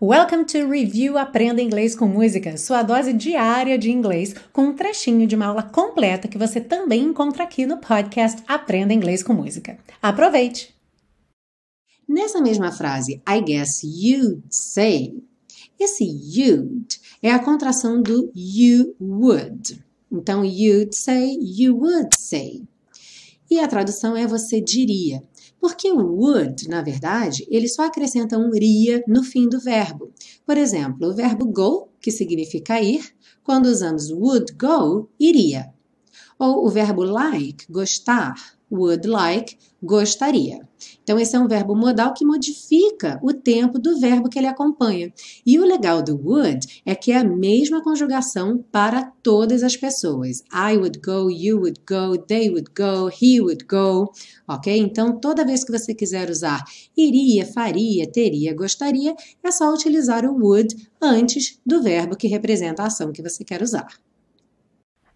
Welcome to Review Aprenda Inglês com Música, sua dose diária de inglês, com um trechinho de uma aula completa que você também encontra aqui no podcast Aprenda Inglês com Música. Aproveite! Nessa mesma frase, I guess you'd say, esse you'd é a contração do you would. Então, you'd say, you would say. E a tradução é você diria. Porque o would, na verdade, ele só acrescenta um iria no fim do verbo. Por exemplo, o verbo go, que significa ir, quando usamos would go, iria. Ou o verbo like, gostar, would like, gostaria. Então, esse é um verbo modal que modifica o tempo do verbo que ele acompanha. E o legal do would é que é a mesma conjugação para todas as pessoas. I would go, you would go, they would go, he would go. Ok? Então, toda vez que você quiser usar iria, faria, teria, gostaria, é só utilizar o would antes do verbo que representa a ação que você quer usar.